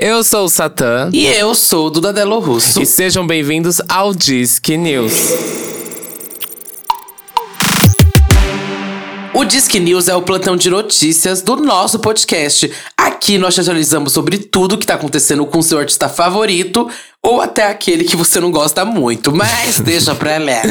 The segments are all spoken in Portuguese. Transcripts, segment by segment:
Eu sou o Satã. E eu sou o Duda Delo Russo. E sejam bem-vindos ao Disque News. O Disque News é o plantão de notícias do nosso podcast. Aqui nós te atualizamos sobre tudo que tá acontecendo com o seu artista favorito ou até aquele que você não gosta muito, mas deixa pra lá.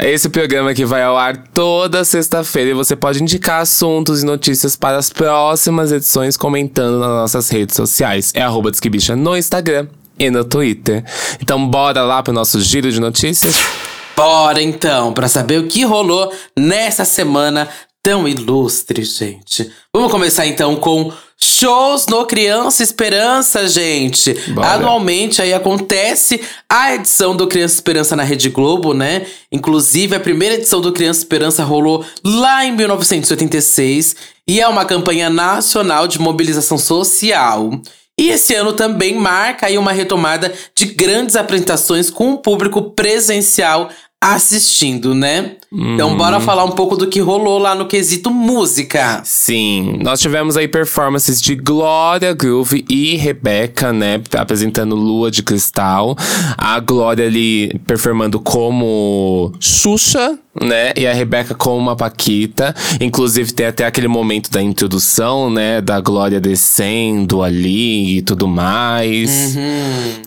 Esse programa que vai ao ar toda sexta-feira e você pode indicar assuntos e notícias para as próximas edições comentando nas nossas redes sociais. É arroba Disquebicha no Instagram e no Twitter. Então bora lá pro nosso giro de notícias? Bora então, para saber o que rolou nessa semana tão ilustre, gente. Vamos começar então com shows no Criança Esperança, gente. Bora. Anualmente aí acontece a edição do Criança Esperança na Rede Globo, né? Inclusive a primeira edição do Criança Esperança rolou lá em 1986 e é uma campanha nacional de mobilização social. E esse ano também marca aí uma retomada de grandes apresentações com o público presencial assistindo, né? Então bora falar um pouco do que rolou lá no quesito música. Sim, nós tivemos aí performances de Glória Groove e Rebeca, né? Apresentando Lua de Cristal. A Glória ali performando como Xuxa, né? E a Rebeca como uma Paquita. Inclusive tem até aquele momento da introdução, né? Da Glória descendo ali e tudo mais.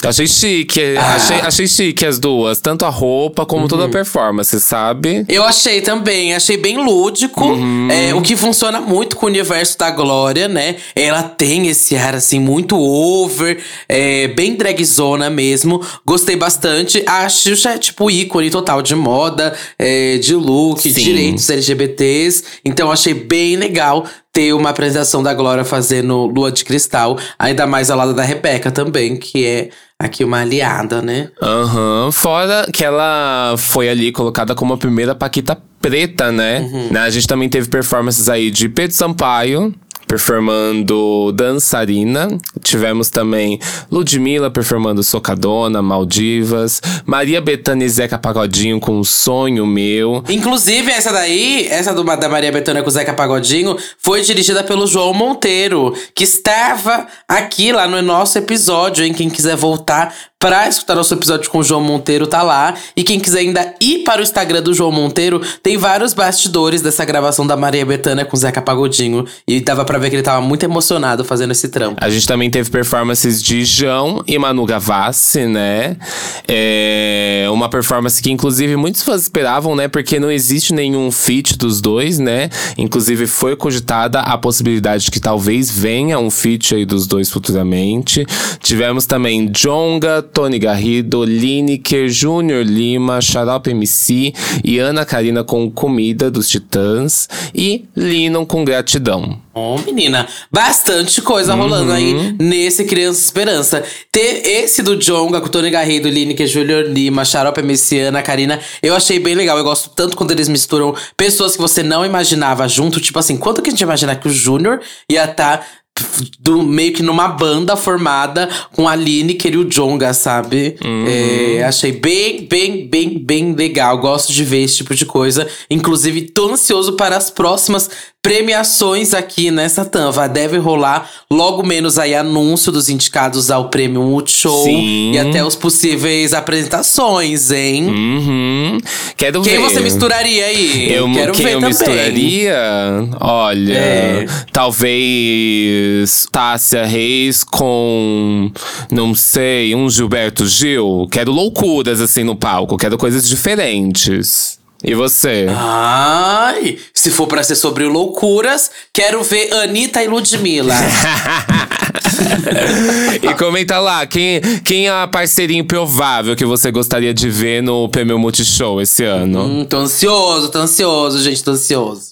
Achei chique, achei, achei chique as duas. Tanto a roupa como toda a performance, sabe? Eu achei também, achei bem lúdico. É, o que funciona muito com o universo da Glória, né? Ela tem esse ar, assim, muito over, é, bem dragzona mesmo. Gostei bastante. A Xuxa é, tipo, ícone total de moda, é, de look, Sim. direitos LGBTs. Então, achei bem legal ter uma apresentação da Glória fazendo Lua de Cristal. Ainda mais ao lado da Rebeca também, que é aqui uma aliada, né? Aham, fora que ela foi ali colocada como a primeira Paquita preta, né? Né, A gente também teve performances aí de Pedro Sampaio. Performando Dançarina. Tivemos também Ludmilla performando Socadona, Maldivas. Maria Bethânia e Zeca Pagodinho com Sonho Meu. Inclusive, essa daí, essa do, da Maria Bethânia com Zeca Pagodinho, foi dirigida pelo João Monteiro, que estava aqui lá no nosso episódio, hein? Quem quiser voltar pra escutar nosso episódio com o João Monteiro, tá lá. E quem quiser ainda ir para o Instagram do João Monteiro, tem vários bastidores dessa gravação da Maria Bethânia com Zeca Pagodinho. E dava pra ver que ele tava muito emocionado fazendo esse trampo. A gente também teve performances de João e Manu Gavassi, né? É uma performance que, inclusive, muitos fãs esperavam, né? Porque não existe nenhum feat dos dois, né? Inclusive, foi cogitada a possibilidade de que talvez venha um feat aí dos dois futuramente. Tivemos também Jonga, Tony Garrido, Lineker, Júnior Lima, Xarope MC e Ana Karina com Comida dos Titãs e Linon com Gratidão. Ó, menina, bastante coisa rolando aí nesse Criança Esperança. Ter esse do Jonga com o Tony Garrido, Lineker, Júnior Lima, Xarope Messiana, Karina, eu achei bem legal. Eu gosto tanto quando eles misturam pessoas que você não imaginava junto. Tipo assim, quanto que a gente ia imaginar que o Júnior ia estar do, meio que numa banda formada com a Lineker e o Jonga, sabe? É, achei bem, bem, bem, bem legal. Gosto de ver esse tipo de coisa. Inclusive, tô ansioso para as próximas premiações aqui nessa tampa. Deve rolar logo menos aí anúncio dos indicados ao prêmio Multishow Sim. e até os possíveis apresentações, hein? Uhum. Quero Quem ver. você misturaria aí? Eu, Quero quem ver eu também. misturaria? Olha, É. talvez Tássia Reis com, não sei, um Gilberto Gil. Quero loucuras assim no palco, quero coisas diferentes. E você? Ai, se for pra ser sobre loucuras, quero ver Anitta e Ludmilla. e comenta lá, quem, quem é a parceria improvável que você gostaria de ver no Prêmio Multishow esse ano? hum, tô ansioso, tô ansioso, gente, tô ansioso.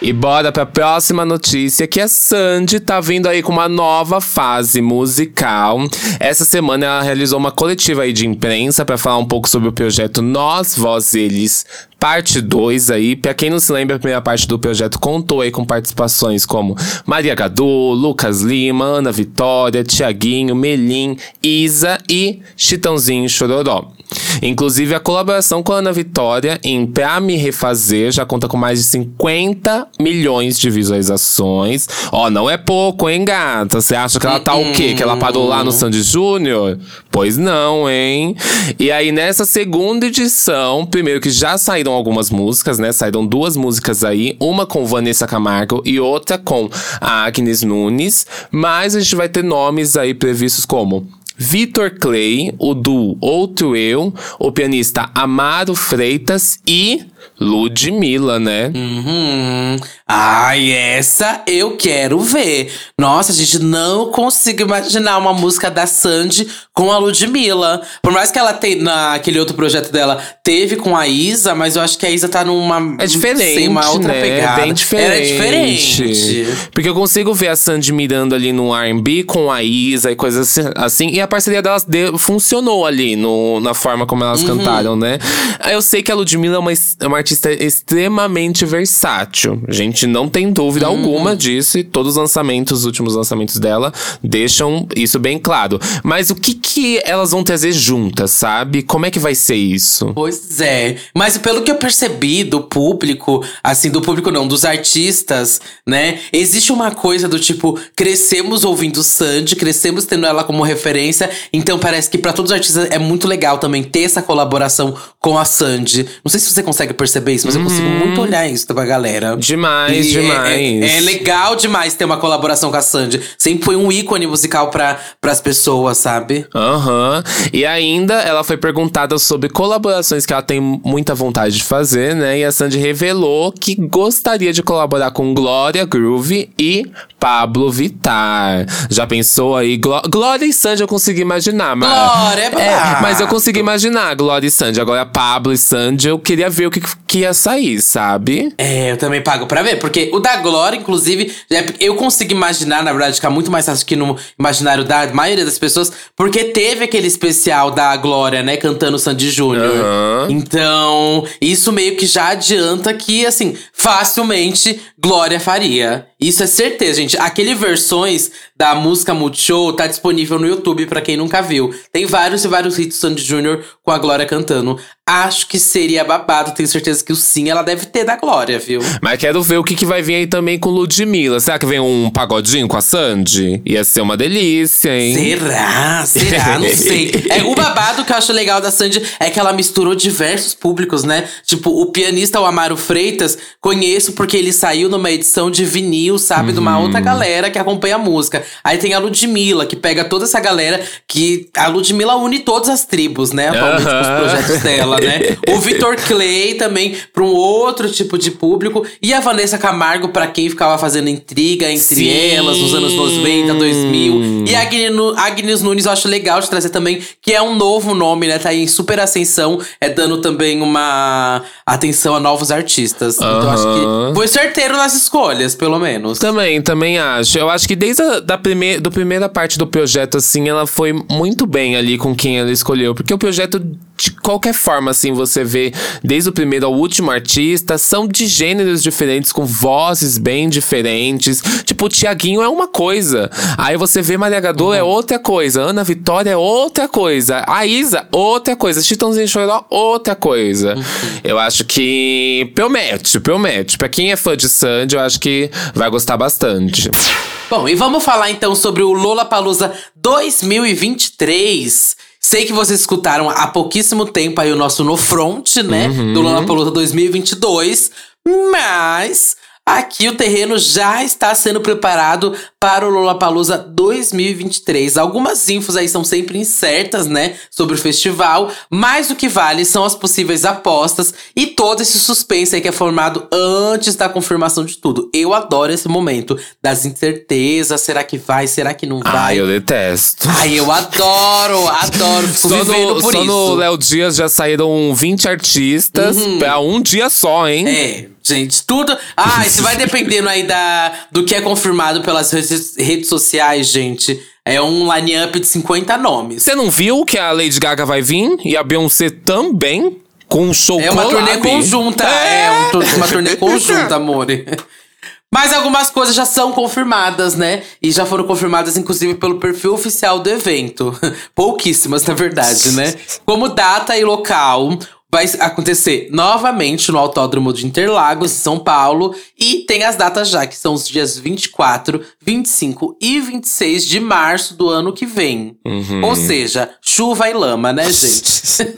E bora pra próxima notícia, que a Sandy tá vindo aí com uma nova fase musical. Essa semana ela realizou uma coletiva aí de imprensa pra falar um pouco sobre o projeto Nós, Vós, Eles, parte 2 aí. Pra quem não se lembra, a primeira parte do projeto contou aí com participações como Maria Gadu, Lucas Lima, Ana Vitória, Tiaguinho, Melim, Isa e Chitãozinho Chororó. Inclusive, a colaboração com a Ana Vitória em Pra Me Refazer já conta com mais de 50 milhões de visualizações. Ó, não é pouco, hein, gata? Você acha que ela tá o quê? Que ela parou lá no Sandy Júnior? Pois não, hein? E aí, nessa segunda edição, primeiro que já saíram algumas músicas, né? Saíram duas músicas aí, uma com Vanessa Camargo e outra com a Agnes Nunes. Mas a gente vai ter nomes aí previstos como Vitor Clay, o do Outro Eu, o pianista Amaro Freitas e Ludmilla, né? Uhum. Ai, essa eu quero ver. Nossa, a gente não consigo imaginar uma música da Sandy com a Ludmilla. Por mais que ela tenha, naquele outro projeto dela, teve com a Isa, mas eu acho que a Isa tá numa. É diferente. Sem uma outra né? pegada. É bem diferente. Ela é diferente. Porque eu consigo ver a Sandy mirando ali no RB com a Isa e coisas assim. E a parceria delas de, funcionou ali no, na forma como elas uhum. cantaram, né? Eu sei que a Ludmilla é uma, é uma artista extremamente versátil. A gente não tem dúvida uhum. alguma disso. E todos os lançamentos, os últimos lançamentos dela, deixam isso bem claro. Mas o que, que elas vão trazer juntas, sabe? Como é que vai ser isso? Pois é. Mas pelo que eu percebi do público, assim, do público não, dos artistas, né? Existe uma coisa do tipo, crescemos ouvindo Sandy, crescemos tendo ela como referência. Então parece que para todos os artistas é muito legal também ter essa colaboração com a Sandy. Não sei se você consegue perceber isso, mas uhum. eu consigo uhum. muito olhar isso pra galera. Demais, e demais. É, é, é, legal demais ter uma colaboração com a Sandy. Sempre foi um ícone musical para as pessoas, sabe? Aham. Uhum. E ainda ela foi perguntada sobre colaborações que ela tem muita vontade de fazer, né? E a Sandy revelou que gostaria de colaborar com Glória Groove e Pablo Vittar. Já pensou aí? Gló Glória e Sandy eu consegui imaginar, mas. Glória é, é Mas eu consegui imaginar Glória e Sandy. Agora, Pablo e Sandy, eu queria ver o que, que ia sair, sabe? É, eu também pago pra ver. Porque o da Glória, inclusive, é eu consigo imaginar, na verdade, ficar muito mais fácil que no imaginário da maioria das pessoas, porque teve aquele especial da Glória, né, cantando Sandy Júnior. Uhum. Então, isso meio que já adianta que, assim, facilmente Glória faria. Isso é certeza, gente. Aquele versões da música Multishow tá disponível no YouTube para quem nunca viu. Tem vários e vários hits Sandy Júnior com a Glória cantando. Acho que seria babado, tenho certeza que o sim ela deve ter da Glória, viu? Mas quero ver o que, que vai vir aí também com Ludmilla. Será que vem um pagodinho com a Sandy? Ia ser uma delícia, hein? Será? Será? Não sei. É, o babado que eu acho legal da Sandy é que ela misturou diversos públicos, né? Tipo, o pianista, o Amaro Freitas, conheço porque ele saiu numa edição de vinil, sabe? Uhum. De uma uhum. outra galera que acompanha a música. Aí tem a Ludmilla, que pega toda essa galera que. A Ludmilla une todas as tribos, né? Atualmente uhum. com os projetos dela né? o Vitor Clay também para um outro tipo de público. E a Vanessa Camargo para quem ficava fazendo intriga entre Sim. elas nos anos 90, 2000. E a Agnes Nunes eu acho legal de trazer também, que é um novo nome, né? Tá aí em super ascensão, é dando também uma atenção a novos artistas. Então eu acho que foi certeiro nas escolhas, pelo menos. Também, também acho. Eu acho que desde a da primeira, do primeira parte do projeto, assim, ela foi muito bem ali com quem ela escolheu. Porque o projeto, de qualquer forma, assim, você vê desde o primeiro ao último artista, são de gêneros diferentes, com vozes bem diferentes. Tipo, o Tiaguinho é uma coisa. Aí você vê Maria Gadot é uhum. é outra coisa. Ana Vitória é outra coisa. A Isa, outra coisa. Chitãozinho Choró, outra coisa. Uhum. Eu acho que promete, promete. Pra quem é fã de Sandy, eu acho que vai gostar bastante. Bom, e vamos falar então sobre o Lola Palusa 2023. Sei que vocês escutaram há pouquíssimo tempo aí o nosso No Front, né? Uhum. Do Lollapalooza 2022. Mas Aqui o terreno já está sendo preparado para o Lollapalooza 2023. Algumas infos aí são sempre incertas, né, sobre o festival, mas o que vale são as possíveis apostas e todo esse suspense aí que é formado antes da confirmação de tudo. Eu adoro esse momento das incertezas, será que vai, será que não vai? Ai, eu detesto. Ai, eu adoro, adoro, fico só vivendo no, por só isso. Só no Léo Dias já saíram 20 artistas uhum. para um dia só, hein? É. Gente, tudo. Ah, isso vai dependendo aí da, do que é confirmado pelas redes sociais, gente. É um line-up de 50 nomes. Você não viu que a Lady Gaga vai vir e a Beyoncé também? Com um show É uma turnê conjunta. É, é um, uma turnê conjunta, amor. Mas algumas coisas já são confirmadas, né? E já foram confirmadas, inclusive, pelo perfil oficial do evento. Pouquíssimas, na verdade, né? Como data e local, vai acontecer novamente no Autódromo de Interlagos, em São Paulo. E tem as datas já, que são os dias 24, 25 e 26 de março do ano que vem. Uhum. Ou seja, chuva e lama, né, gente?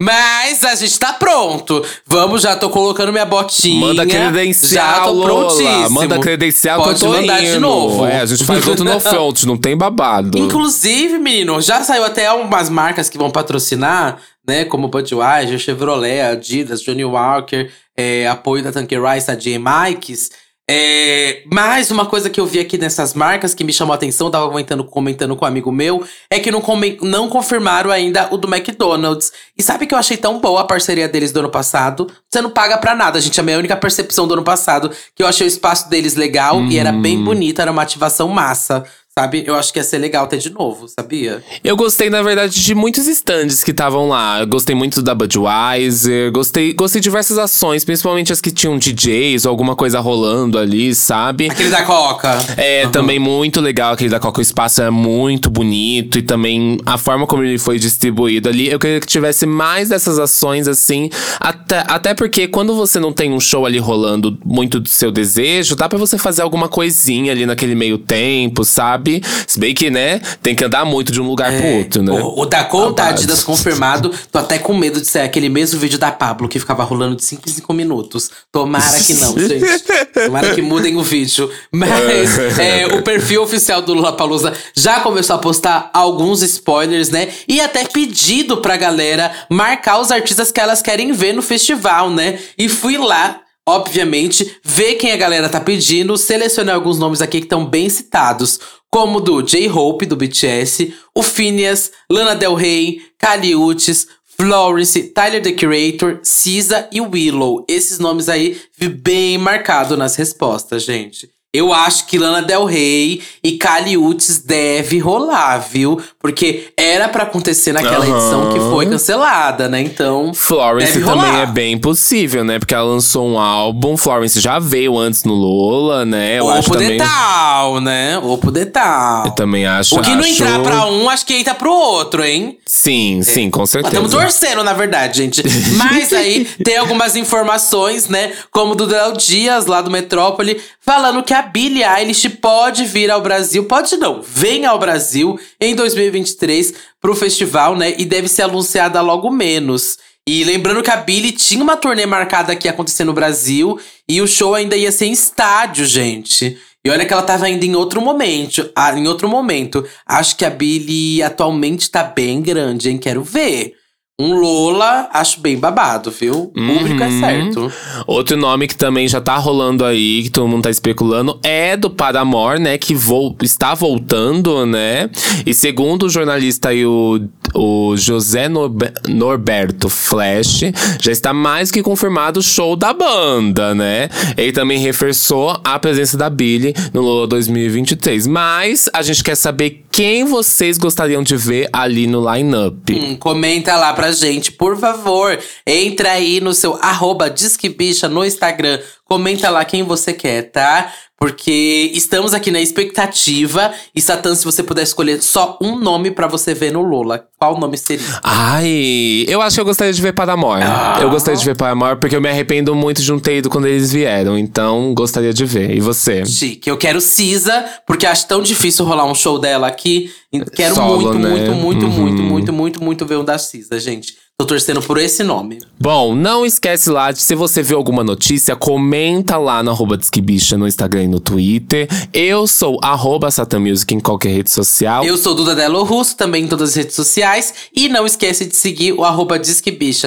Mas a gente tá pronto. Vamos, já tô colocando minha botinha. Manda credencial, Já tô Lola. prontíssimo. Manda credencial Pode que eu tô mandar indo. de novo. É, a gente faz outro no front, não tem babado. Inclusive, menino, já saiu até umas marcas que vão patrocinar, né? Como Budweiser, Chevrolet, Adidas, Johnny Walker, é, apoio da Tanqueray, a J. Mikes. É, mais uma coisa que eu vi aqui nessas marcas que me chamou a atenção, tava comentando, comentando com um amigo meu, é que não, não confirmaram ainda o do McDonald's. E sabe que eu achei tão boa a parceria deles do ano passado? Você não paga pra nada, gente. A minha única percepção do ano passado, que eu achei o espaço deles legal e era bem bonito, era uma ativação massa. Sabe? Eu acho que ia ser legal ter de novo, sabia? Eu gostei, na verdade, de muitos stands que estavam lá. Eu gostei muito da Budweiser, gostei, gostei de diversas ações, principalmente as que tinham DJs ou alguma coisa rolando ali, sabe? Aquele da Coca. É, também muito legal aquele da Coca. O espaço é muito bonito e também a forma como ele foi distribuído ali. Eu queria que tivesse mais dessas ações assim. Até, até porque quando você não tem um show ali rolando muito do seu desejo, dá pra você fazer alguma coisinha ali naquele meio tempo, sabe? Se bem que, né, tem que andar muito de um lugar pro outro, né? O, o da Conta Babado. Adidas confirmado. Tô até com medo de ser aquele mesmo vídeo da Pablo que ficava rolando de 5 em 5 minutos. Tomara que não, gente. Tomara que mudem o vídeo. Mas é, o perfil oficial do Lollapalooza já começou a postar alguns spoilers, né? E até pedido pra galera marcar os artistas que elas querem ver no festival, né? E fui lá. Obviamente, ver quem a galera tá pedindo, selecionei alguns nomes aqui que estão bem citados, como do J-Hope, do BTS, o Phineas, Lana Del Rey, Kali Uchis, Florence, Tyler, The Creator, SZA e Willow. Esses nomes aí bem marcado nas respostas, gente. Eu acho que Lana Del Rey e Kali Uchis deve rolar, viu? Porque era pra acontecer naquela Aham. edição que foi cancelada, né? Então, Florence também é bem possível, né? Porque ela lançou um álbum. Florence já veio antes no Lola, né? Eu ou acho pro também. detal, né? Ou pro detal. Eu também acho. O que não acho- entrar pra um, acho que entra pro outro, hein? Sim, sim, com certeza. Estamos torcendo, na verdade, gente. Mas aí tem algumas informações, né? Como do Del Dias, lá do Metrópole, falando que a Billie Eilish pode vir ao Brasil. Pode não, vem ao Brasil em 2023 pro festival, né? E deve ser anunciada logo menos. E lembrando que a Billie tinha uma turnê marcada aqui acontecer no Brasil e o show ainda ia ser em estádio, gente. E olha que ela tava indo em outro momento. Ah, em outro momento. Acho que a Billie atualmente tá bem grande, hein? Quero ver. Um Lola, acho bem babado, viu? O público é Uhum. certo. Outro nome que também já tá rolando aí, que todo mundo tá especulando, é do Paramore, né? Que vol está voltando, né? E segundo o jornalista aí, o, o José Norbe- Norberto Flash, já está mais que confirmado o show da banda, né? Ele também reforçou a presença da Billy no Lola 2023. Mas a gente quer saber quem vocês gostariam de ver ali no line-up. Hum, comenta lá pra gente, por favor. Entra aí no seu arroba Disque Bicha no Instagram. Comenta lá quem você quer, tá? Porque estamos aqui na expectativa. E Satã, se você puder escolher só um nome pra você ver no Lola, qual nome seria? Ai, eu acho que eu gostaria de ver Paramore. Ah. Eu gostaria de ver Paramore porque eu me arrependo muito de não ter ido quando eles vieram. Então, gostaria de ver. E você? Chique. Eu quero Cisa, porque acho tão difícil rolar um show dela aqui. Quero Solo, muito, né? muito, muito, Uhum. muito, muito, muito, muito ver um da Cisa, gente. Tô torcendo por esse nome. Bom, não esquece lá de se você viu alguma notícia, comenta lá no arroba Disquibicha no Instagram e no Twitter. Eu sou arroba Satan Music em qualquer rede social. Eu sou Duda Delo Russo, também em todas as redes sociais. E não esquece de seguir o arroba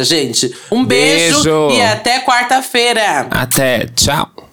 gente. Um beijo, Beijo. e até quarta-feira! Até, tchau!